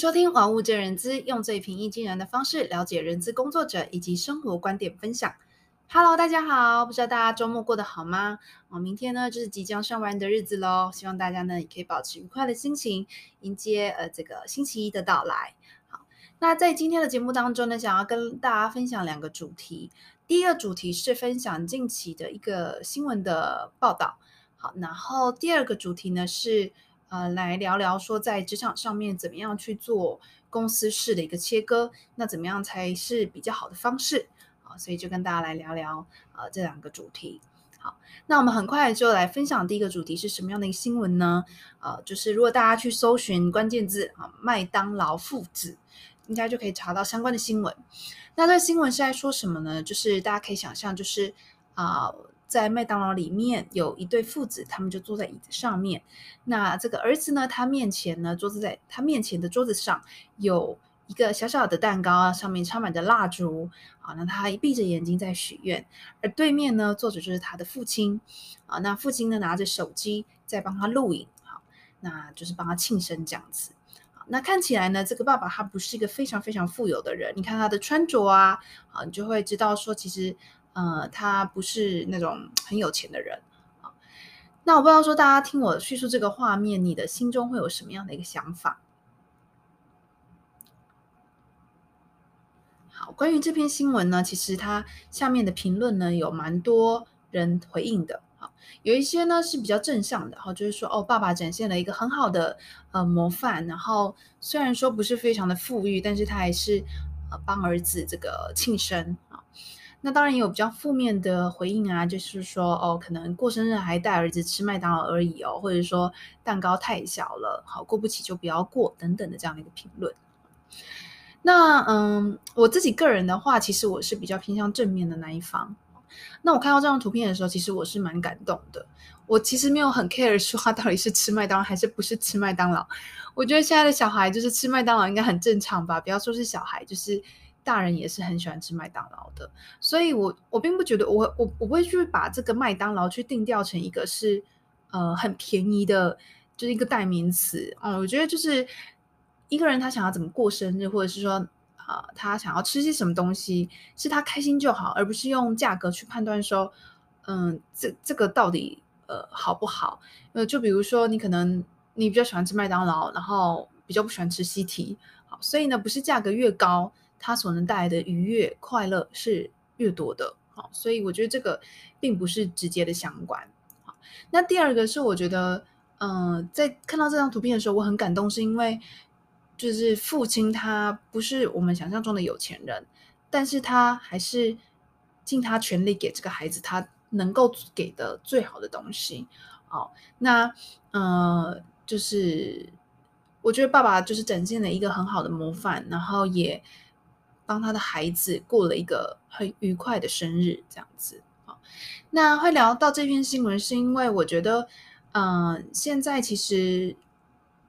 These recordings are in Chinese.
收听《玩物正人资》，用最平易近人的方式了解人资工作者以及生活观点分享。Hello，大家好，不知道大家周末过得好吗？哦，明天呢就是即将上班的日子喽，希望大家呢也可以保持愉快的心情，迎接呃这个星期一的到来。好，那在今天的节目当中呢，想要跟大家分享两个主题。第一个主题是分享近期的一个新闻的报道。好，然后第二个主题呢是。呃，来聊聊说在职场上面怎么样去做公司式的一个切割，那怎么样才是比较好的方式啊？所以就跟大家来聊聊呃这两个主题。好，那我们很快就来分享第一个主题是什么样的一个新闻呢？呃，就是如果大家去搜寻关键字啊，麦当劳父子，应该就可以查到相关的新闻。那这个新闻是在说什么呢？就是大家可以想象，就是啊。在麦当劳里面有一对父子，他们就坐在椅子上面。那这个儿子呢，他面前呢，桌子在他面前的桌子上有一个小小的蛋糕，上面插满着蜡烛。啊，那他一闭着眼睛在许愿。而对面呢，坐着就是他的父亲。啊，那父亲呢，拿着手机在帮他录影。好，那就是帮他庆生这样子。好，那看起来呢，这个爸爸他不是一个非常非常富有的人。你看他的穿着啊，啊，你就会知道说，其实。呃，他不是那种很有钱的人啊。那我不知道说，大家听我叙述这个画面，你的心中会有什么样的一个想法？好，关于这篇新闻呢，其实它下面的评论呢，有蛮多人回应的。有一些呢是比较正向的，哈，就是说，哦，爸爸展现了一个很好的呃模范，然后虽然说不是非常的富裕，但是他还是呃帮儿子这个庆生。那当然也有比较负面的回应啊，就是说哦，可能过生日还带儿子吃麦当劳而已哦，或者说蛋糕太小了，好过不起就不要过等等的这样的一个评论。那嗯，我自己个人的话，其实我是比较偏向正面的那一方。那我看到这张图片的时候，其实我是蛮感动的。我其实没有很 care 说他到底是吃麦当劳还是不是吃麦当劳。我觉得现在的小孩就是吃麦当劳应该很正常吧，不要说是小孩，就是。大人也是很喜欢吃麦当劳的，所以我我并不觉得我我我不会去把这个麦当劳去定调成一个是呃很便宜的，就是一个代名词啊、嗯。我觉得就是一个人他想要怎么过生日，或者是说啊、他想要吃些什么东西，是他开心就好，而不是用价格去判断说，嗯，这这个到底呃好不好？呃，就比如说你可能你比较喜欢吃麦当劳，然后比较不喜欢吃西提，好，所以呢不是价格越高。它所能带来的愉悦、快乐是越多的，好，所以我觉得这个并不是直接的相关。好，那第二个是我觉得，嗯、在看到这张图片的时候，我很感动，是因为就是父亲他不是我们想象中的有钱人，但是他还是尽他全力给这个孩子他能够给的最好的东西。好，那呃，就是我觉得爸爸就是展现了一个很好的模范，然后也。帮他的孩子过了一个很愉快的生日，这样子啊。那会聊到这篇新闻，是因为我觉得，嗯、呃，现在其实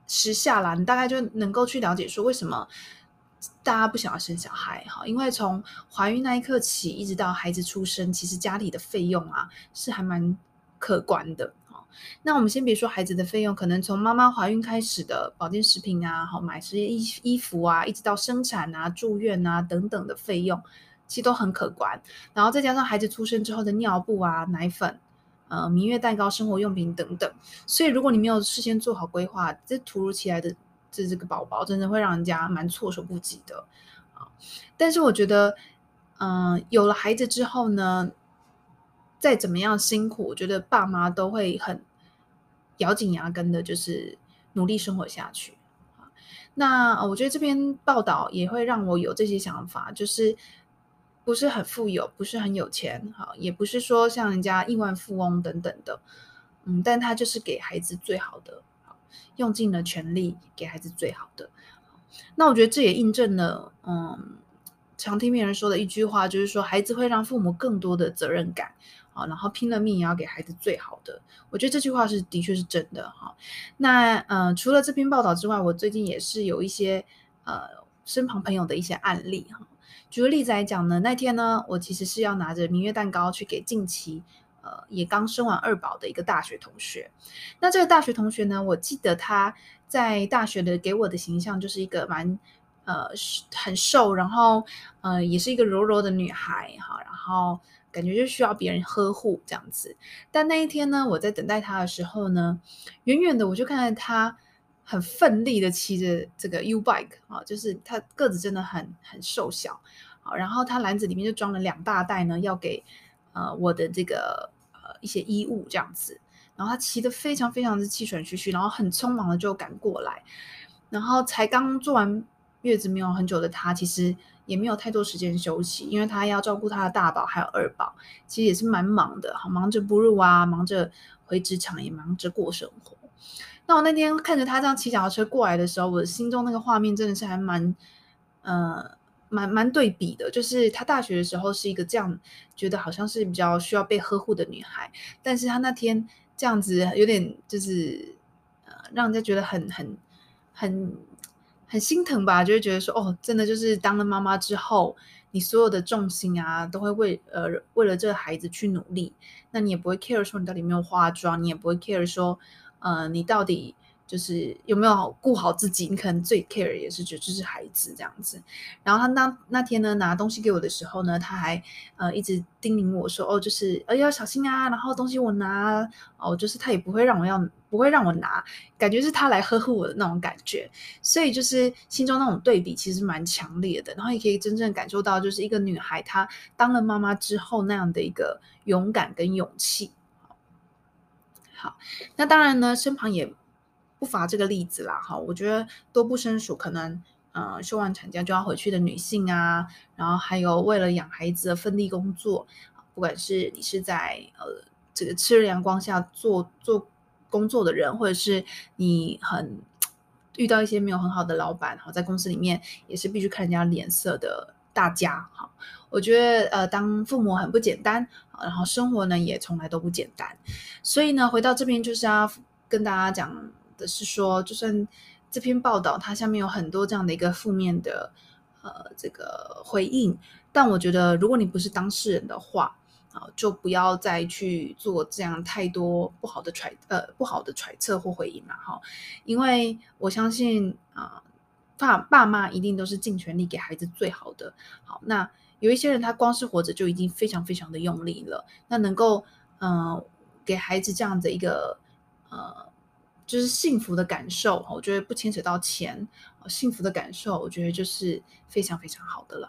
时下啦，你大概就能够去了解说，为什么大家不想要生小孩哈？因为从怀孕那一刻起，一直到孩子出生，其实家里的费用啊，是还蛮可观的。那我们先别说孩子的费用，可能从妈妈怀孕开始的保健食品啊，好买些衣衣服啊，一直到生产啊、住院啊等等的费用，其实都很可观。然后再加上孩子出生之后的尿布啊、奶粉、呃、明月蛋糕、生活用品等等，所以如果你没有事先做好规划，这突如其来的这这个宝宝，真的会让人家蛮措手不及的啊。但是我觉得，嗯、有了孩子之后呢，再怎么样辛苦，我觉得爸妈都会很咬紧牙根的，就是努力生活下去。那我觉得这篇报道也会让我有这些想法，就是不是很富有，不是很有钱，哈，也不是说像人家亿万富翁等等的，嗯，但他就是给孩子最好的，用尽了全力给孩子最好的。那我觉得这也印证了，嗯，常听别人说的一句话，就是说孩子会让父母更多的责任感。啊，然后拼了命也要给孩子最好的，我觉得这句话是的确是真的哈。那呃，除了这篇报道之外，我最近也是有一些呃身旁朋友的一些案例哈。举个例子来讲呢，那天呢，我其实是要拿着明月蛋糕去给近期呃也刚生完二宝的一个大学同学。那这个大学同学呢，我记得他在大学的给我的形象就是一个蛮呃很瘦，然后呃也是一个柔柔的女孩哈，然后感觉就需要别人呵护这样子。但那一天呢，我在等待他的时候呢，远远的我就看到他很奋力的骑着这个 U bike 啊，就是他个子真的很很瘦小，好，然后他篮子里面就装了两大袋呢，要给呃我的这个呃一些衣物这样子。然后他骑得非常非常的气喘吁吁，然后很匆忙的就赶过来，然后才刚做完月子没有很久的她，其实也没有太多时间休息，因为她要照顾她的大宝还有二宝，其实也是蛮忙的，好忙着哺乳啊，忙着回职场，也忙着过生活。那我那天看着她这样骑脚踏车过来的时候，我的心中那个画面真的是还蛮，呃，蛮蛮对比的，就是她大学的时候是一个这样，觉得好像是比较需要被呵护的女孩，但是她那天。这样子有点就是呃，让人家觉得很很很很心疼吧，就会觉得说哦，真的就是当了妈妈之后，你所有的重心啊，都会为呃为了这个孩子去努力，那你也不会 care 说你到底没有化妆，你也不会 care 说呃你到底。就是有没有顾好自己？你可能最 care 也是觉得就是孩子这样子。然后他那那天呢，拿东西给我的时候呢，他还呃一直叮咛我说：“哦，就是呃要小心啊。”然后东西我拿哦，就是他也不会让我要不会让我拿，感觉是他来呵护我的那种感觉。所以就是心中那种对比其实蛮强烈的。然后也可以真正感受到，就是一个女孩她当了妈妈之后那样的一个勇敢跟勇气。好，那当然呢，身旁也。不乏这个例子啦，哈，我觉得多不胜数，可能，呃，休完产假就要回去的女性啊，然后还有为了养孩子的奋力工作，不管是你是在呃这个炽热阳光下做做工作的人，或者是你很遇到一些没有很好的老板，哈，在公司里面也是必须看人家脸色的大家，哈，我觉得呃当父母很不简单，然后生活呢也从来都不简单，所以呢回到这边就是要跟大家讲。是说，就算这篇报道它下面有很多这样的一个负面的呃这个回应，但我觉得如果你不是当事人的话啊，就不要再去做这样太多不好的揣呃不好的揣测或回应了哈，因为我相信啊爸爸妈一定都是尽全力给孩子最好的。好，那有一些人他光是活着就已经非常非常的用力了，那能够嗯、给孩子这样的一个呃。就是幸福的感受，我觉得不牵扯到钱，幸福的感受，我觉得就是非常非常好的了。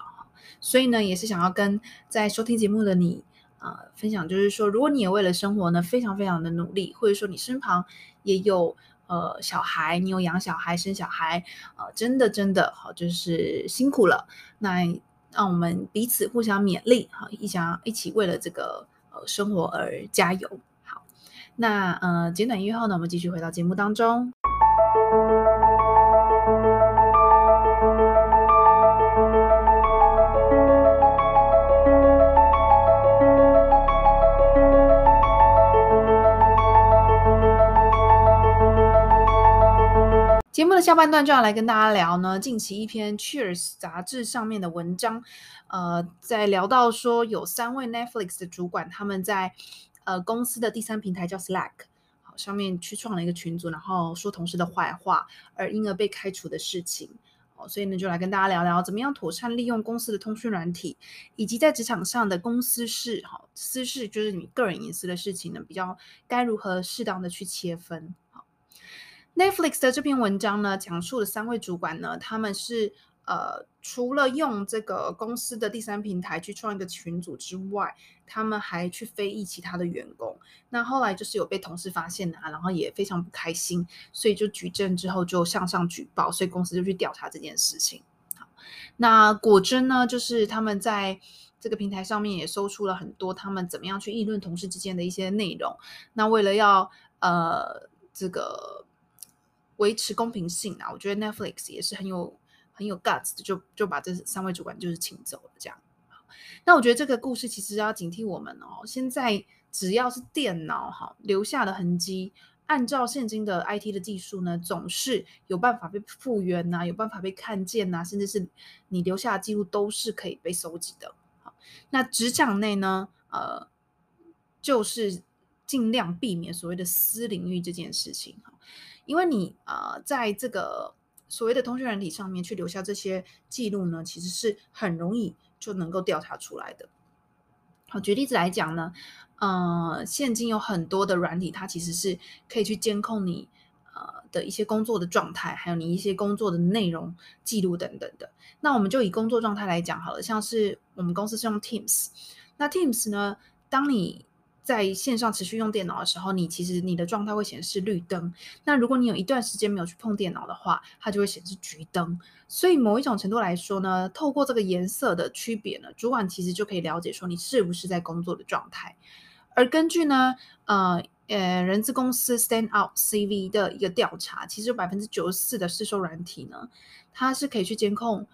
所以呢，也是想要跟在收听节目的你啊、呃、分享，就是说，如果你也为了生活呢，非常非常的努力，或者说你身旁也有呃小孩，你有养小孩、生小孩，呃，真的真的好，就是辛苦了。那让我们彼此互相勉励，好，一想一起为了这个呃生活而加油。那呃，简短音乐后呢，我们继续回到节目当中。节目的下半段就要来跟大家聊呢，近期一篇 Cheers 杂志上面的文章，呃，在聊到说有三位 Netflix 的主管，他们在。呃，公司的第三平台叫 Slack，好，上面去创了一个群组，然后说同事的坏话，而因而被开除的事情，哦，所以呢，就来跟大家聊聊怎么样妥善利用公司的通讯软体，以及在职场上的公司事，哈，私事就是你个人隐私的事情呢，比较该如何适当的去切分。好，Netflix 的这篇文章呢，讲述了三位主管呢，他们是。呃，除了用这个公司的第三平台去创一个群组之外，他们还去非议其他的员工。那后来就是有被同事发现啊，然后也非常不开心，所以就举证之后就向上举报，所以公司就去调查这件事情。好，那果真呢，就是他们在这个平台上面也搜出了很多他们怎么样去议论同事之间的一些内容。那为了要呃这个维持公平性啊，我觉得 Netflix 也是很有。很有 guts，就就把这三位主管就是请走了，这样。那我觉得这个故事其实要警惕我们哦。现在只要是电脑哈留下的痕迹，按照现今的 IT 的技术呢，总是有办法被复原呐，有办法被看见呐，甚至是你留下的记录都是可以被收集的。好，那职场内呢，呃，就是尽量避免所谓的私领域这件事情哈。因为你呃在这个所谓的通讯软体上面去留下这些记录呢，其实是很容易就能够调查出来的。好，举例子来讲呢，呃，现今有很多的软体，它其实是可以去监控你呃的一些工作的状态，还有你一些工作的内容记录等等的。那我们就以工作状态来讲好了，像是我们公司是用 Teams，那 Teams 呢，当你在线上持续用电脑的时候，你其实你的状态会显示绿灯。那如果你有一段时间没有去碰电脑的话，它就会显示橘灯。所以某一种程度来说呢，透过这个颜色的区别呢，主管其实就可以了解说你是不是在工作的状态。而根据呢，呃呃，人资公司 Stand Out CV 的一个调查，其实百分之九十四的试售软体呢，它是可以去监控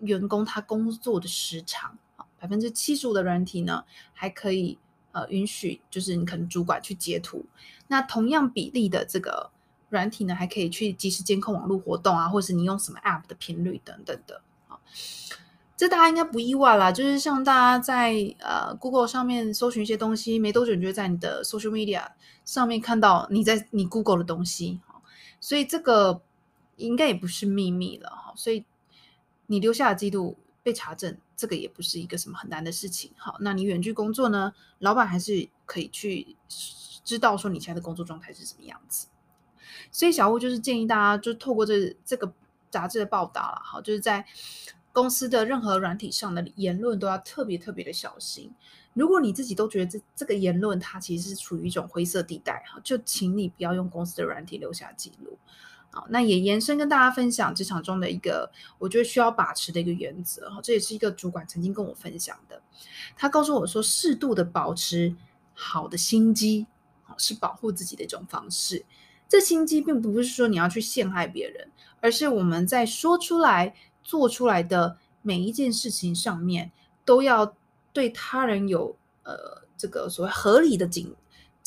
员工他工作的时长。百分之七十五的软体呢，还可以。呃，允许就是你可能主管去截图，那同样比例的这个软体呢，还可以去及时监控网络活动啊，或是你用什么 App 的频率等等的啊。这大家应该不意外啦，就是像大家在呃 Google 上面搜寻一些东西，没多久你就在你的 Social Media 上面看到你在你 Google 的东西，所以这个应该也不是秘密了哈。所以你留下的记录被查证。这个也不是一个什么很难的事情，好，那你远距工作呢？老板还是可以去知道说你现在的工作状态是什么样子。所以小吴就是建议大家，就透过这这个杂志的报道了，好，就是在公司的任何软体上的言论都要特别特别的小心。如果你自己都觉得这这个言论它其实是处于一种灰色地带，哈，就请你不要用公司的软体留下记录。那也延伸跟大家分享职场中的一个我觉得需要把持的一个原则哈，这也是一个主管曾经跟我分享的。他告诉我说，适度的保持好的心机，是保护自己的一种方式。这心机并不是说你要去陷害别人，而是我们在说出来、做出来的每一件事情上面，都要对他人有呃这个所谓合理的警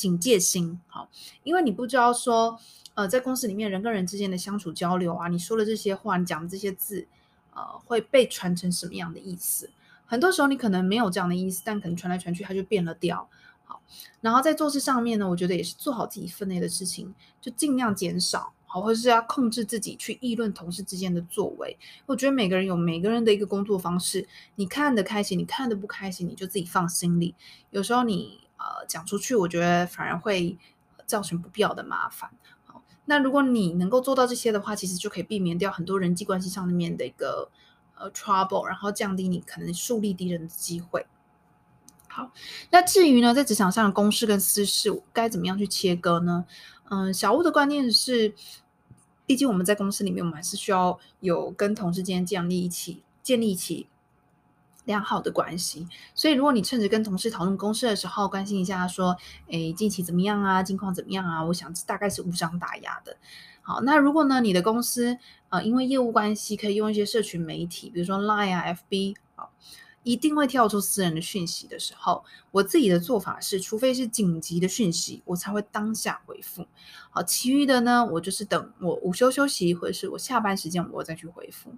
警戒心。好，因为你不知道说。呃，在公司里面，人跟人之间的相处交流啊，你说的这些话，你讲的这些字，呃，会被传成什么样的意思？很多时候你可能没有这样的意思，但可能传来传去，它就变了调。好，然后在做事上面呢，我觉得也是做好自己分内的事情，就尽量减少，好，或者是要控制自己去议论同事之间的作为。我觉得每个人有每个人的一个工作方式，你看得开心，你看得不开心，你就自己放心里。有时候你呃讲出去，我觉得反而会造成不必要的麻烦。好那如果你能够做到这些的话，其实就可以避免掉很多人际关系上面的一个呃 trouble，然后降低你可能树立敌人的机会。好，那至于呢，在职场上的公事跟私事该怎么样去切割呢？嗯，小吴的观念是，毕竟我们在公司里面，我们还是需要有跟同事间建立一起建立起。良好的关系，所以如果你趁着跟同事讨论公事的时候，关心一下说，诶，近期怎么样啊？近况怎么样啊？我想大概是无伤大雅的。好，那如果呢，你的公司呃，因为业务关系可以用一些社群媒体，比如说 Line 啊、FB 啊，一定会跳出私人的讯息的时候，我自己的做法是，除非是紧急的讯息，我才会当下回复。好，其余的呢，我就是等我午休休息，或者是我下班时间，我再去回复。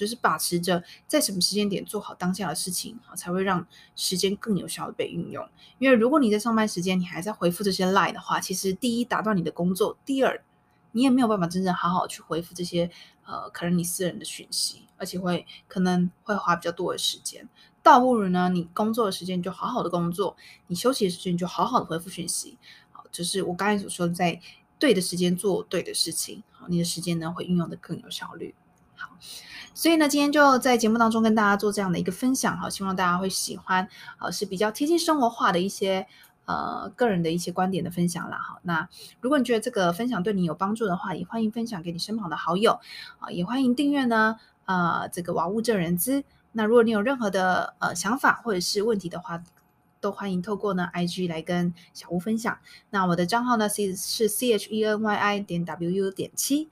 就是把持着在什么时间点做好当下的事情，才会让时间更有效的被运用。因为如果你在上班时间你还在回复这些 lie 的话，其实第一打断你的工作，第二你也没有办法真正好好去回复这些呃可能你私人的讯息，而且会可能会花比较多的时间。倒不如呢，你工作的时间就好好的工作，你休息的时间你就好好的回复讯息。好，就是我刚才所说的，在对的时间做对的事情，好，你的时间呢会运用的更有效率。好。所以呢，今天就在节目当中跟大家做这样的一个分享哈，希望大家会喜欢，呃，是比较贴近生活化的一些呃个人的一些观点的分享啦哈。那如果你觉得这个分享对你有帮助的话，也欢迎分享给你身旁的好友啊，也欢迎订阅呢，呃，这个娃物正人资。那如果你有任何的呃想法或者是问题的话，都欢迎透过呢 IG 来跟小吴分享。那我的账号呢是是 C H E N Y I 点 W U 点七，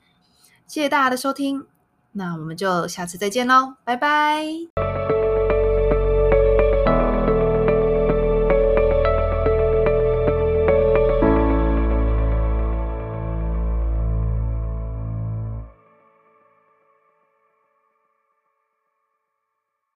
谢谢大家的收听。那我们就下次再见喽，拜拜。